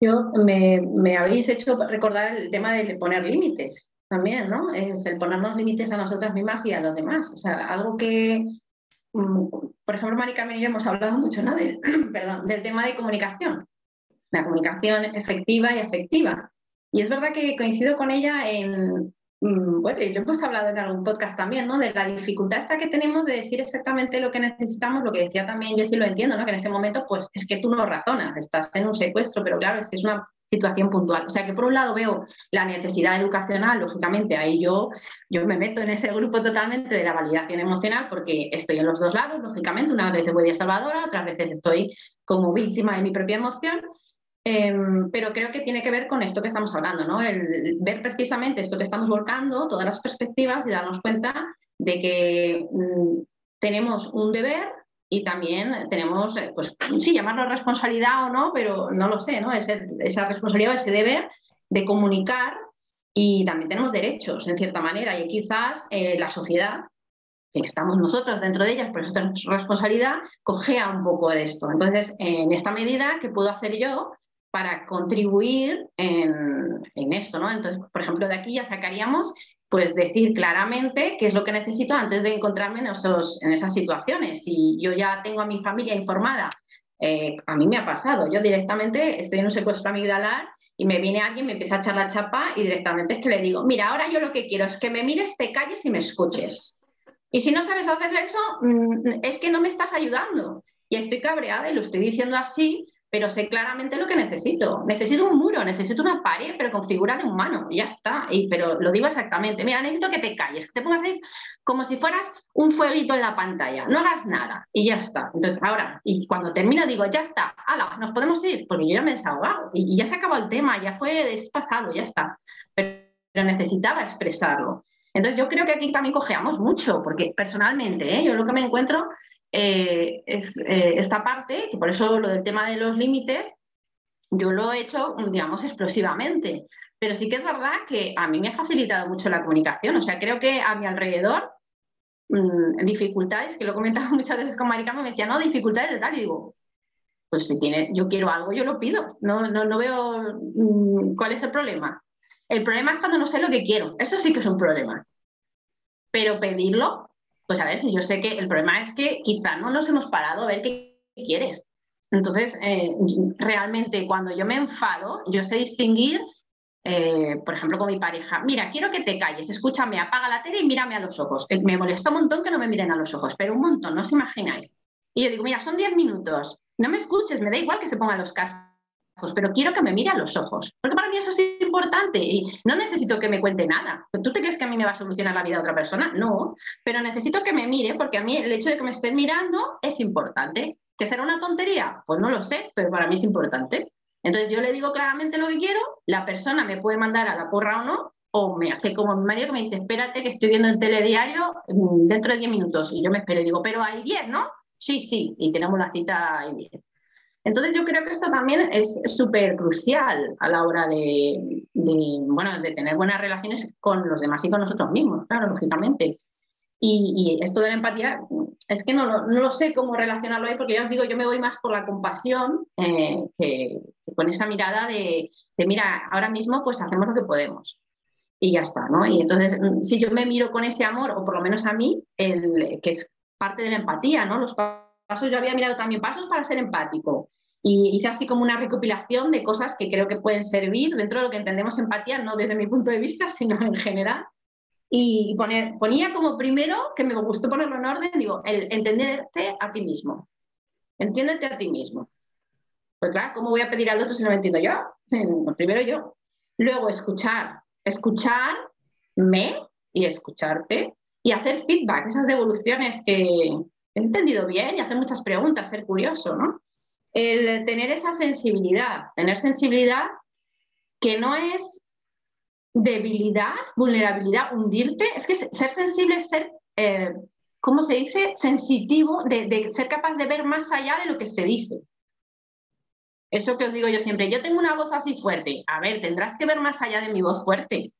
Yo me, me habéis hecho recordar el tema de poner límites también, ¿no? Es el ponernos límites a nosotras mismas y a los demás. O sea, algo que, mm, por ejemplo, Mari y yo hemos hablado mucho ¿no? perdón, del tema de comunicación, la comunicación efectiva y afectiva. Y es verdad que coincido con ella en, bueno, y lo hemos hablado en algún podcast también, ¿no? De la dificultad esta que tenemos de decir exactamente lo que necesitamos, lo que decía también, yo sí lo entiendo, ¿no? Que en ese momento, pues es que tú no razonas, estás en un secuestro, pero claro, es que es una situación puntual. O sea que por un lado veo la necesidad educacional, lógicamente, ahí yo, yo me meto en ese grupo totalmente de la validación emocional porque estoy en los dos lados, lógicamente, una vez voy de salvadora, otras veces estoy como víctima de mi propia emoción, Em, pero creo que tiene que ver con esto que estamos hablando, ¿no? El ver precisamente esto que estamos volcando, todas las perspectivas y darnos cuenta de que mm, tenemos un deber y también tenemos, eh, pues sí, llamarlo responsabilidad o no, pero no lo sé, ¿no? esa responsabilidad o ese deber de comunicar y también tenemos derechos, en cierta manera, y quizás eh, la sociedad que estamos nosotros dentro de ellas, por eso tenemos responsabilidad, cogea un poco de esto. Entonces, en esta medida, ¿qué puedo hacer yo para contribuir en, esto, ¿no? Entonces, por ejemplo, de aquí ya sacaríamos, pues decir claramente qué es lo que necesito antes de encontrarme en, esos, en esas situaciones. Si yo ya tengo a mi familia informada, eh, a mí me ha pasado, yo directamente estoy en un secuestro amigdalar y me viene alguien, me empieza a echar la chapa y directamente es que le digo, mira, ahora yo lo que quiero es que me mires, te calles y me escuches. Y si no sabes hacer eso, mm, es que no me estás ayudando. Y estoy cabreada y lo estoy diciendo así pero sé claramente lo que necesito. Necesito un muro, necesito una pared, pero con figura de humano, ya está. Y, pero lo digo exactamente. Mira, necesito que te calles, que te pongas ahí como si fueras un fueguito en la pantalla. No hagas nada, y ya está. Entonces, ahora, y cuando termino, digo, ya está, hala, nos podemos ir, porque yo ya me he desahogado, y, ya se acabó el tema, ya fue pasado, ya está. Pero, necesitaba expresarlo. Entonces, yo creo que aquí también cojeamos mucho, porque personalmente, ¿eh? yo lo que me encuentro eh, es eh, esta parte, que por eso lo del tema de los límites, yo lo he hecho, digamos, explosivamente. Pero sí que es verdad que a mí me ha facilitado mucho la comunicación. O sea, creo que a mi alrededor, mm, dificultades, que lo he comentado muchas veces con Maricama, me decía, no, dificultades de tal. Y digo, pues si tiene, yo quiero algo, yo lo pido. No, no, no veo mm, cuál es el problema. El problema es cuando no sé lo que quiero. Eso sí que es un problema. Pero pedirlo, pues a ver, si yo sé que el problema es que quizá no nos hemos parado a ver qué quieres. Entonces, eh, realmente cuando yo me enfado, yo sé distinguir, eh, por ejemplo, con mi pareja, mira, quiero que te calles, escúchame, apaga la tele y mírame a los ojos. Eh, me molesta un montón que no me miren a los ojos, pero un montón, no os imagináis. Y yo digo, mira, son 10 minutos, no me escuches, me da igual que se pongan los cascos pero quiero que me mire a los ojos, porque para mí eso es importante y no necesito que me cuente nada. ¿Tú te crees que a mí me va a solucionar la vida a otra persona? No, pero necesito que me mire porque a mí el hecho de que me estén mirando es importante. ¿Que será una tontería? Pues no lo sé, pero para mí es importante. Entonces yo le digo claramente lo que quiero, la persona me puede mandar a la porra o no, o me hace como mi marido que me dice, espérate que estoy viendo el telediario mm, dentro de 10 minutos y yo me espero y digo, pero hay 10, ¿no? Sí, sí, y tenemos la cita ahí 10. Entonces yo creo que esto también es súper crucial a la hora de, bueno, de tener buenas relaciones con los demás y con nosotros mismos, claro, lógicamente. Y, esto de la empatía, es que no, lo sé cómo relacionarlo ahí, porque ya os digo, yo me voy más por la compasión eh, que, con esa mirada de, mira, ahora mismo pues hacemos lo que podemos. Y ya está, ¿no? Y entonces, si yo me miro con ese amor, o por lo menos a mí, el, que es parte de la empatía, ¿no? Los pasos, yo había mirado también pasos para ser empático. Y hice así como una recopilación de cosas que creo que pueden servir dentro de lo que entendemos empatía, no desde mi punto de vista, sino en general. Y poner, ponía como primero, que me gustó ponerlo en orden, digo, el entenderte a ti mismo. Entiéndete a ti mismo. Pues claro, ¿cómo voy a pedir al otro si no me entiendo yo? primero yo. Luego escuchar. Escucharme y escucharte y hacer feedback, esas devoluciones que, he entendido bien y hacer muchas preguntas, ser curioso, ¿no? El tener esa sensibilidad, tener sensibilidad que no es debilidad, vulnerabilidad, hundirte, es que ser sensible es ser, eh, ¿cómo se dice? Sensitivo, de, ser capaz de ver más allá de lo que se dice. Eso que os digo yo siempre, yo tengo una voz así fuerte, a ver, tendrás que ver más allá de mi voz fuerte.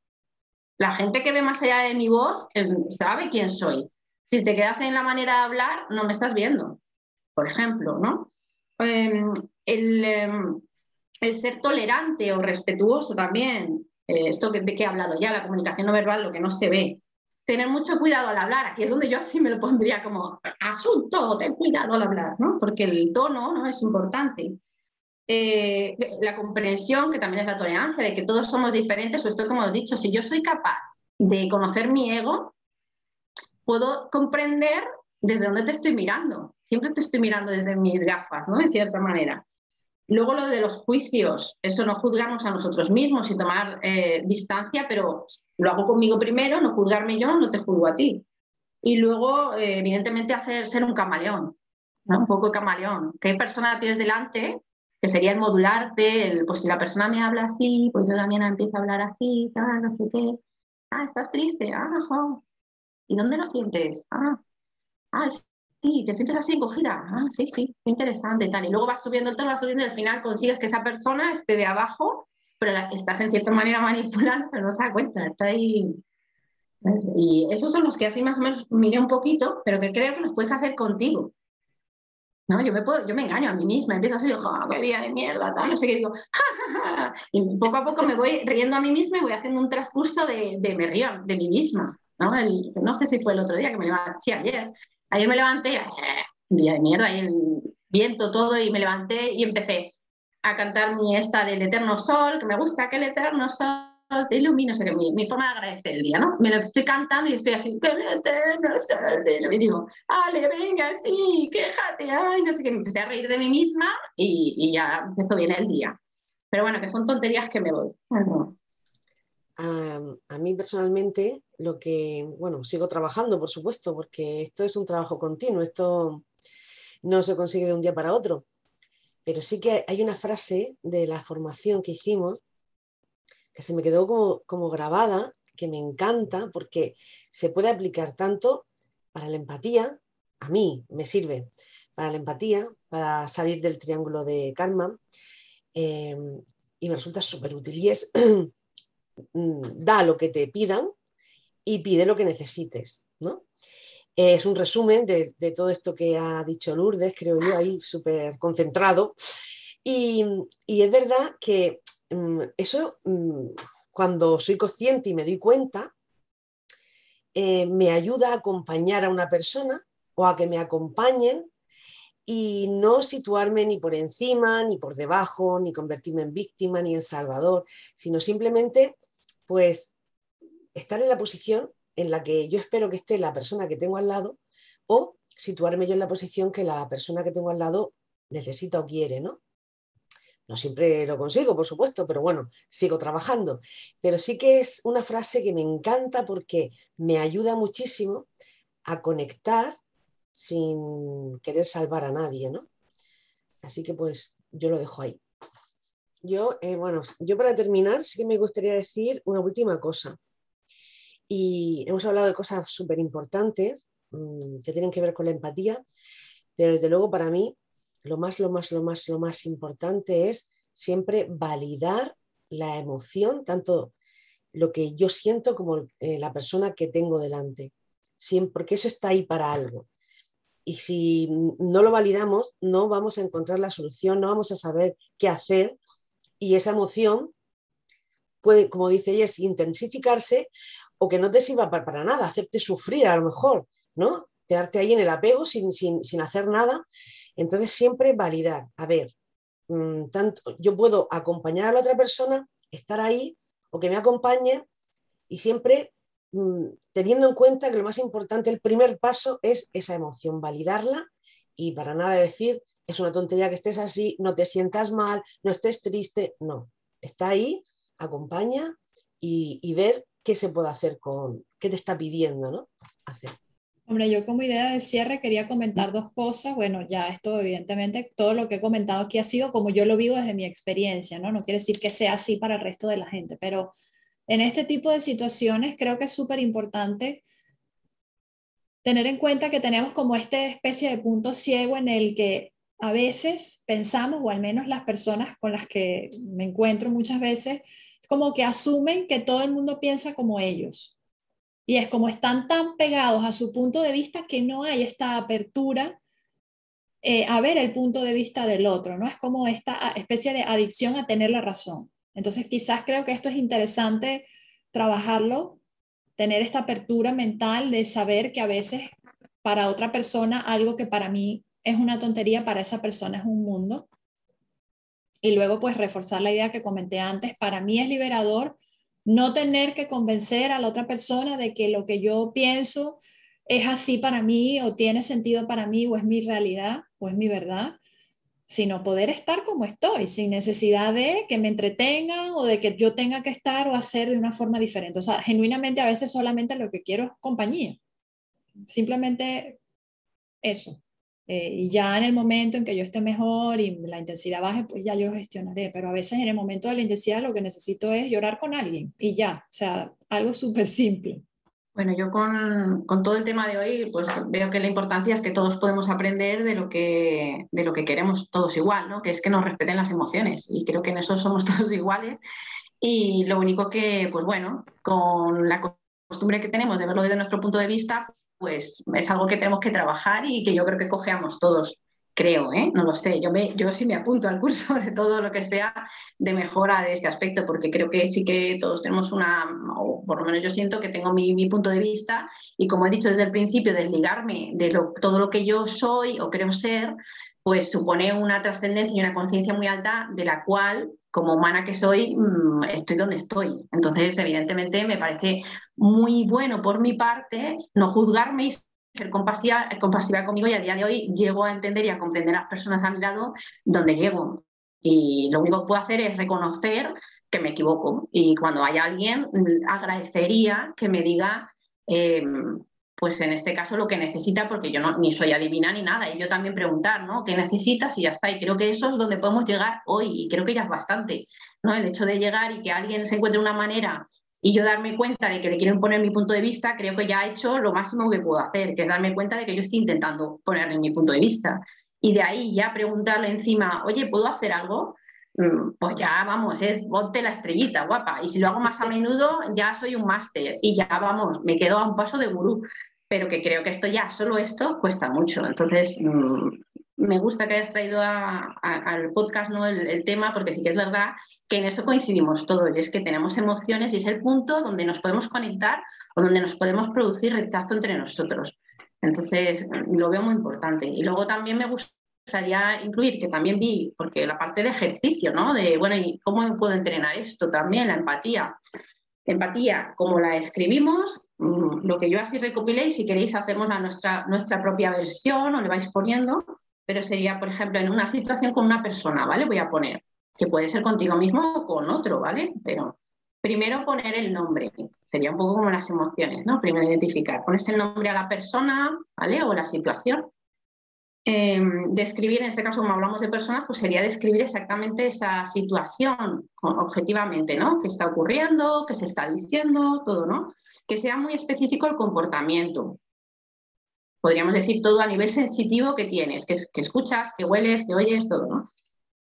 La gente que ve más allá de mi voz sabe quién soy. Si te quedas en la manera de hablar, no me estás viendo, por ejemplo, ¿no? Em, em, el, ser tolerante o respetuoso también, eh, esto de que he hablado ya, la comunicación no verbal, lo que no se ve. Tener mucho cuidado al hablar, aquí es donde yo sí me lo pondría como asunto, ten cuidado al hablar, ¿no? Porque el tono ¿no? es importante. Eh, la comprensión, que también es la tolerancia, de que todos somos diferentes, o esto como he dicho, si yo soy capaz de conocer mi ego, puedo comprender desde dónde te estoy mirando. Siempre te estoy mirando desde mis gafas, ¿no? De cierta manera. Luego lo de los juicios, eso no juzgarnos a nosotros mismos y tomar eh, distancia, pero lo hago conmigo primero, no juzgarme yo, no te juzgo a ti. Y luego, eh, evidentemente, hacer ser un camaleón, un poco camaleón. ¿Qué persona tienes delante? Que sería el modularte, el, pues si la persona me habla así, pues yo también empiezo a hablar así, tal, no sé qué. Ah, estás triste, ah, no, ¿Y dónde lo sientes? Ah, ah, sí, te sientes así encogida. Ah, sí, sí, interesante, tal. Y luego vas subiendo el tono, vas subiendo y al final consigues que esa persona esté de abajo, pero estás en cierta manera manipulando, pero no se da cuenta, está ahí. Y esos son los que así más o menos miré un poquito, pero que creo que los puedes hacer contigo. ¿no? Yo me, puedo, yo me engaño a mí misma, empiezo así, ¡oh, qué día de mierda! Tal, no sé qué, digo, y poco a poco me voy riendo a mí misma y voy haciendo un transcurso de, de me río, de mí misma. ¿no? no sé si fue el otro día que me levanté, sí, ayer. Ayer me levanté, eh, un día de mierda, y el viento todo, y me levanté y empecé a cantar mi esta del eterno sol, que me gusta que el eterno sol te ilumine, o sea, que mi, forma de agradecer el día, ¿no? Me lo estoy cantando y estoy así, que el eterno sol te y digo, ale, venga, sí, quéjate, ay, no sé qué, me empecé a reír de mí misma y ya empezó bien el día. Pero bueno, que son tonterías que me voy a, mí personalmente lo que, bueno, sigo trabajando, por supuesto, porque esto es un trabajo continuo, esto no se consigue de un día para otro, pero sí que hay una frase de la formación que hicimos que se me quedó como, como grabada, que me encanta porque se puede aplicar tanto para la empatía, a mí me sirve para la empatía, para salir del triángulo de karma, eh, y me resulta súper útil. Y es da lo que te pidan y pide lo que necesites, ¿no? Es un resumen de, todo esto que ha dicho Lourdes, creo yo, ahí súper concentrado. Y, es verdad que mm, eso, mm, cuando soy consciente y me doy cuenta, eh, me ayuda a acompañar a una persona o a que me acompañen y no situarme ni por encima, ni por debajo, ni convertirme en víctima, ni en salvador, sino simplemente pues estar en la posición en la que yo espero que esté la persona que tengo al lado o situarme yo en la posición que la persona que tengo al lado necesita o quiere, ¿no? No siempre lo consigo, por supuesto, pero bueno, sigo trabajando. Pero sí que es una frase que me encanta porque me ayuda muchísimo a conectar sin querer salvar a nadie, ¿no? Así que pues yo lo dejo ahí. Yo, eh, bueno, yo para terminar sí que me gustaría decir una última cosa. Y hemos hablado de cosas súper importantes mm, que tienen que ver con la empatía, pero desde luego para mí lo más, lo más, lo más, lo más importante es siempre validar la emoción, tanto lo que yo siento como eh, la persona que tengo delante, siempre, porque eso está ahí para algo. Y si no lo validamos, no vamos a encontrar la solución, no vamos a saber qué hacer y esa emoción puede, como dice ella, intensificarse o que no te sirva para, nada, hacerte sufrir a lo mejor, ¿no? Quedarte ahí en el apego sin, hacer nada. Entonces siempre validar, a ver, mm, tanto, yo puedo acompañar a la otra persona, estar ahí o que me acompañe y siempre mm, teniendo en cuenta que lo más importante, el primer paso es esa emoción, validarla y para nada decir, es una tontería que estés así, no te sientas mal, no estés triste, no, está ahí, acompaña y, ver qué se puede hacer con, qué te está pidiendo ¿no? hacer. Hombre, yo como idea de cierre quería comentar dos cosas. Bueno, ya esto evidentemente, todo lo que he comentado aquí ha sido como yo lo vivo desde mi experiencia, ¿no? No quiere decir que sea así para el resto de la gente, pero en este tipo de situaciones creo que es súper importante tener en cuenta que tenemos como esta especie de punto ciego en el que a veces pensamos, o al menos las personas con las que me encuentro muchas veces, como que asumen que todo el mundo piensa como ellos. Y es como están tan pegados a su punto de vista que no hay esta apertura eh, a ver el punto de vista del otro, ¿no? Es como esta especie de adicción a tener la razón. Entonces quizás creo que esto es interesante trabajarlo, tener esta apertura mental de saber que a veces para otra persona algo que para mí es una tontería, para esa persona es un mundo. Y luego pues reforzar la idea que comenté antes, para mí es liberador no tener que convencer a la otra persona de que lo que yo pienso es así para mí o tiene sentido para mí o es mi realidad o es mi verdad, sino poder estar como estoy, sin necesidad de que me entretengan o de que yo tenga que estar o hacer de una forma diferente. O sea, genuinamente a veces solamente lo que quiero es compañía. Simplemente eso. Eh, y ya en el momento en que yo esté mejor y la intensidad baje, pues ya yo gestionaré. Pero a veces en el momento de la intensidad lo que necesito es llorar con alguien y ya. O sea, algo súper simple. Bueno, yo con, con, todo el tema de hoy, pues veo que la importancia es que todos podemos aprender de lo que, de lo que queremos todos igual, ¿no? Que es que nos respeten las emociones. Y creo que en eso somos todos iguales. Y lo único que, pues bueno, con la costumbre que tenemos de verlo desde nuestro punto de vista, pues es algo que tenemos que trabajar y que yo creo que cojeamos todos, creo, ¿eh? no lo sé. Yo, me, sí me apunto al curso de todo lo que sea de mejora de este aspecto, porque creo que sí que todos tenemos una, o por lo menos yo siento que tengo mi, punto de vista y como he dicho desde el principio, desligarme de todo lo que yo soy o creo ser, pues supone una trascendencia y una conciencia muy alta de la cual como humana que soy, mm, estoy donde estoy. Entonces, evidentemente, me parece muy bueno por mi parte no juzgarme y ser compasiva, compasiva conmigo y a día de hoy llego a entender y a comprender a las personas a mi lado donde llego. Y lo único que puedo hacer es reconocer que me equivoco. Y cuando haya alguien, agradecería que me diga, em, pues en este caso lo que necesita, porque yo no, ni soy adivina ni nada, y yo también preguntar, ¿no? ¿Qué necesitas? Y ya está. Y creo que eso es donde podemos llegar hoy, y creo que ya es bastante, ¿no? El hecho de llegar y que alguien se encuentre una manera y yo darme cuenta de que le quiero imponer mi punto de vista, creo que ya he hecho lo máximo que puedo hacer, que es darme cuenta de que yo estoy intentando ponerle mi punto de vista. Y de ahí ya preguntarle encima, oye, ¿puedo hacer algo? Mm, pues ya vamos, es ponte la estrellita, guapa. Y si lo hago más a menudo, ya soy un máster y ya vamos, me quedo a un paso de gurú pero que creo que esto ya, solo esto, cuesta mucho. Entonces, mm, me gusta que hayas traído al podcast ¿no? El, tema, porque sí que es verdad que en eso coincidimos todos, y es que tenemos emociones y es el punto donde nos podemos conectar o donde nos podemos producir rechazo entre nosotros. Entonces, lo veo muy importante. Y luego también me gustaría incluir, que también vi, porque la parte de ejercicio, ¿no? De, bueno, ¿y cómo puedo entrenar esto también? La empatía. Empatía, como la escribimos, lo que yo así recopilé, y si queréis hacemos la nuestra, nuestra propia versión o le vais poniendo, pero sería, por ejemplo, en una situación con una persona, ¿vale? Voy a poner, que puede ser contigo mismo o con otro, ¿vale? Pero primero poner el nombre, sería un poco como las emociones, ¿no? Primero identificar, pones el nombre a la persona, ¿vale? O la situación, Em, describir, en este caso, como hablamos de personas, pues sería describir exactamente esa situación objetivamente, ¿no? ¿Qué está ocurriendo? ¿Qué se está diciendo? Todo, ¿no? Que sea muy específico el comportamiento. Podríamos decir todo a nivel sensitivo que tienes, que, escuchas, que hueles, que oyes, todo, ¿no?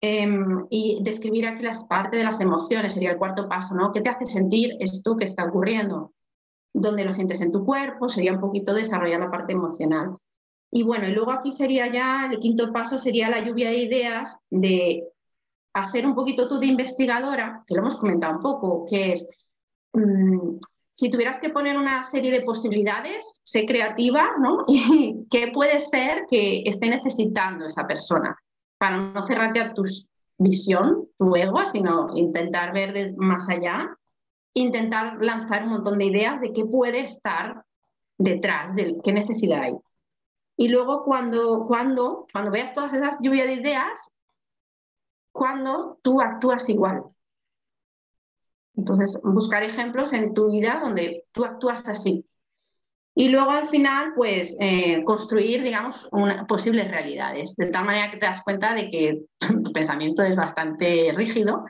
Em, y describir aquí las partes de las emociones sería el cuarto paso, ¿no? ¿Qué te hace sentir esto que está ocurriendo? ¿Dónde lo sientes en tu cuerpo? Sería un poquito desarrollar la parte emocional. Y bueno, y luego aquí sería ya, el quinto paso sería la lluvia de ideas de hacer un poquito tú de investigadora, que lo hemos comentado un poco, que es, mm, si tuvieras que poner una serie de posibilidades, sé creativa, ¿no? Y qué puede ser que esté necesitando esa persona para no cerrarte a tu visión, tu ego, sino intentar ver más allá, intentar lanzar un montón de ideas de qué puede estar detrás, de qué necesidad hay. Y luego cuando, cuando, cuando veas todas esas lluvias de ideas, cuando tú actúas igual. Entonces, buscar ejemplos en tu vida donde tú actúas así. y luego al final, pues eh, construir, digamos, posibles realidades, de tal manera que te das cuenta de que tu pensamiento es bastante rígido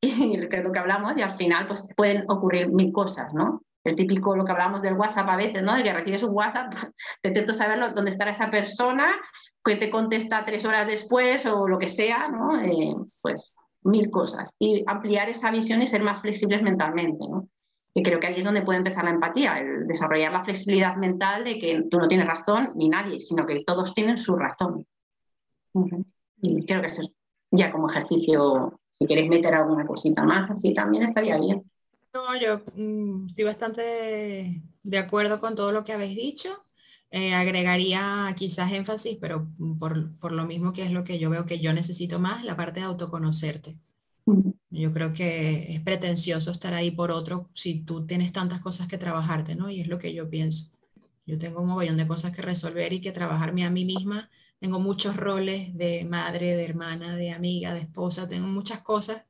y que es lo que hablamos y al final pues pueden ocurrir mil cosas, ¿no? El típico, lo que hablamos del WhatsApp a veces, ¿no? De que recibes un WhatsApp, te intento saber dónde estará esa persona, que te contesta tres horas después o lo que sea, ¿no? Eh, pues mil cosas. Y ampliar esa visión y ser más flexibles mentalmente, ¿no? Y creo que ahí es donde puede empezar la empatía, el desarrollar la flexibilidad mental de que tú no tienes razón ni nadie, sino que todos tienen su razón. Y creo que eso es ya como ejercicio, si queréis meter alguna cosita más, así también estaría bien. No, yo mm, estoy bastante de acuerdo con todo lo que habéis dicho. Eh, agregaría quizás énfasis, pero por, por, lo mismo que es lo que yo veo que yo necesito más, la parte de autoconocerte. Yo creo que es pretencioso estar ahí por otro si tú tienes tantas cosas que trabajarte, ¿no? Y es lo que yo pienso. Yo tengo un mogollón de cosas que resolver y que trabajarme a mí misma. Tengo muchos roles de madre, de hermana, de amiga, de esposa, tengo muchas cosas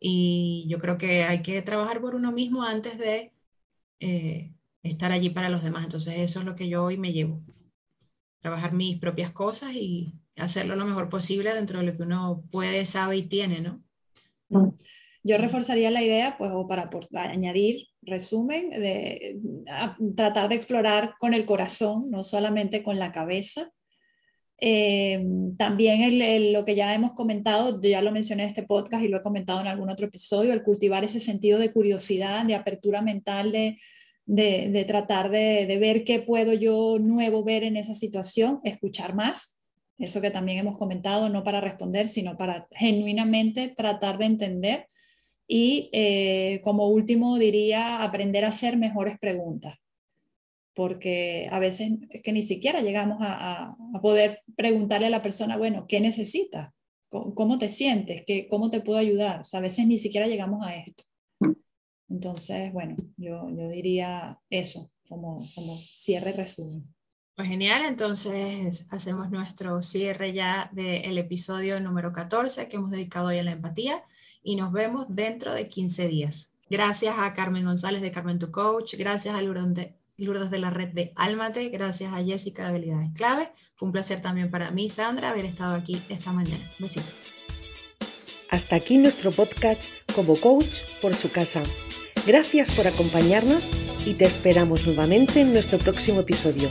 y yo creo que hay que trabajar por uno mismo antes de eh, estar allí para los demás. Entonces eso es lo que yo hoy me llevo. Trabajar mis propias cosas y hacerlo lo mejor posible dentro de lo que uno puede, sabe y tiene, ¿no? Yo reforzaría la idea, pues, o para, añadir resumen, de tratar de explorar con el corazón, no solamente con la cabeza. Eh, también lo que ya hemos comentado, ya lo mencioné en este podcast y lo he comentado en algún otro episodio, el cultivar ese sentido de curiosidad, de apertura mental, de, de, tratar de, ver qué puedo yo nuevo ver en esa situación, escuchar más, eso que también hemos comentado, no para responder, sino para genuinamente tratar de entender. Y eh, como último diría, aprender a hacer mejores preguntas, porque a veces es que ni siquiera llegamos a, poder preguntarle a la persona, bueno, ¿qué necesitas? ¿Cómo, te sientes? ¿Qué, ¿Cómo te puedo ayudar? a veces ni siquiera llegamos a esto. Entonces, bueno, yo, yo diría eso como, como cierre resumen. Pues genial, entonces hacemos nuestro cierre ya del episodio número 14 que hemos dedicado hoy a la empatía y nos vemos dentro de 15 días. Gracias a Carmen González de Carmen Tu Coach, gracias a Lourdes de, la red de Almate, gracias a Jessica de Habilidades Clave. Fue un placer también para mí, Sandra, haber estado aquí esta mañana. Besito. Hasta aquí nuestro podcast como coach por su casa. Gracias por acompañarnos y te esperamos nuevamente en nuestro próximo episodio.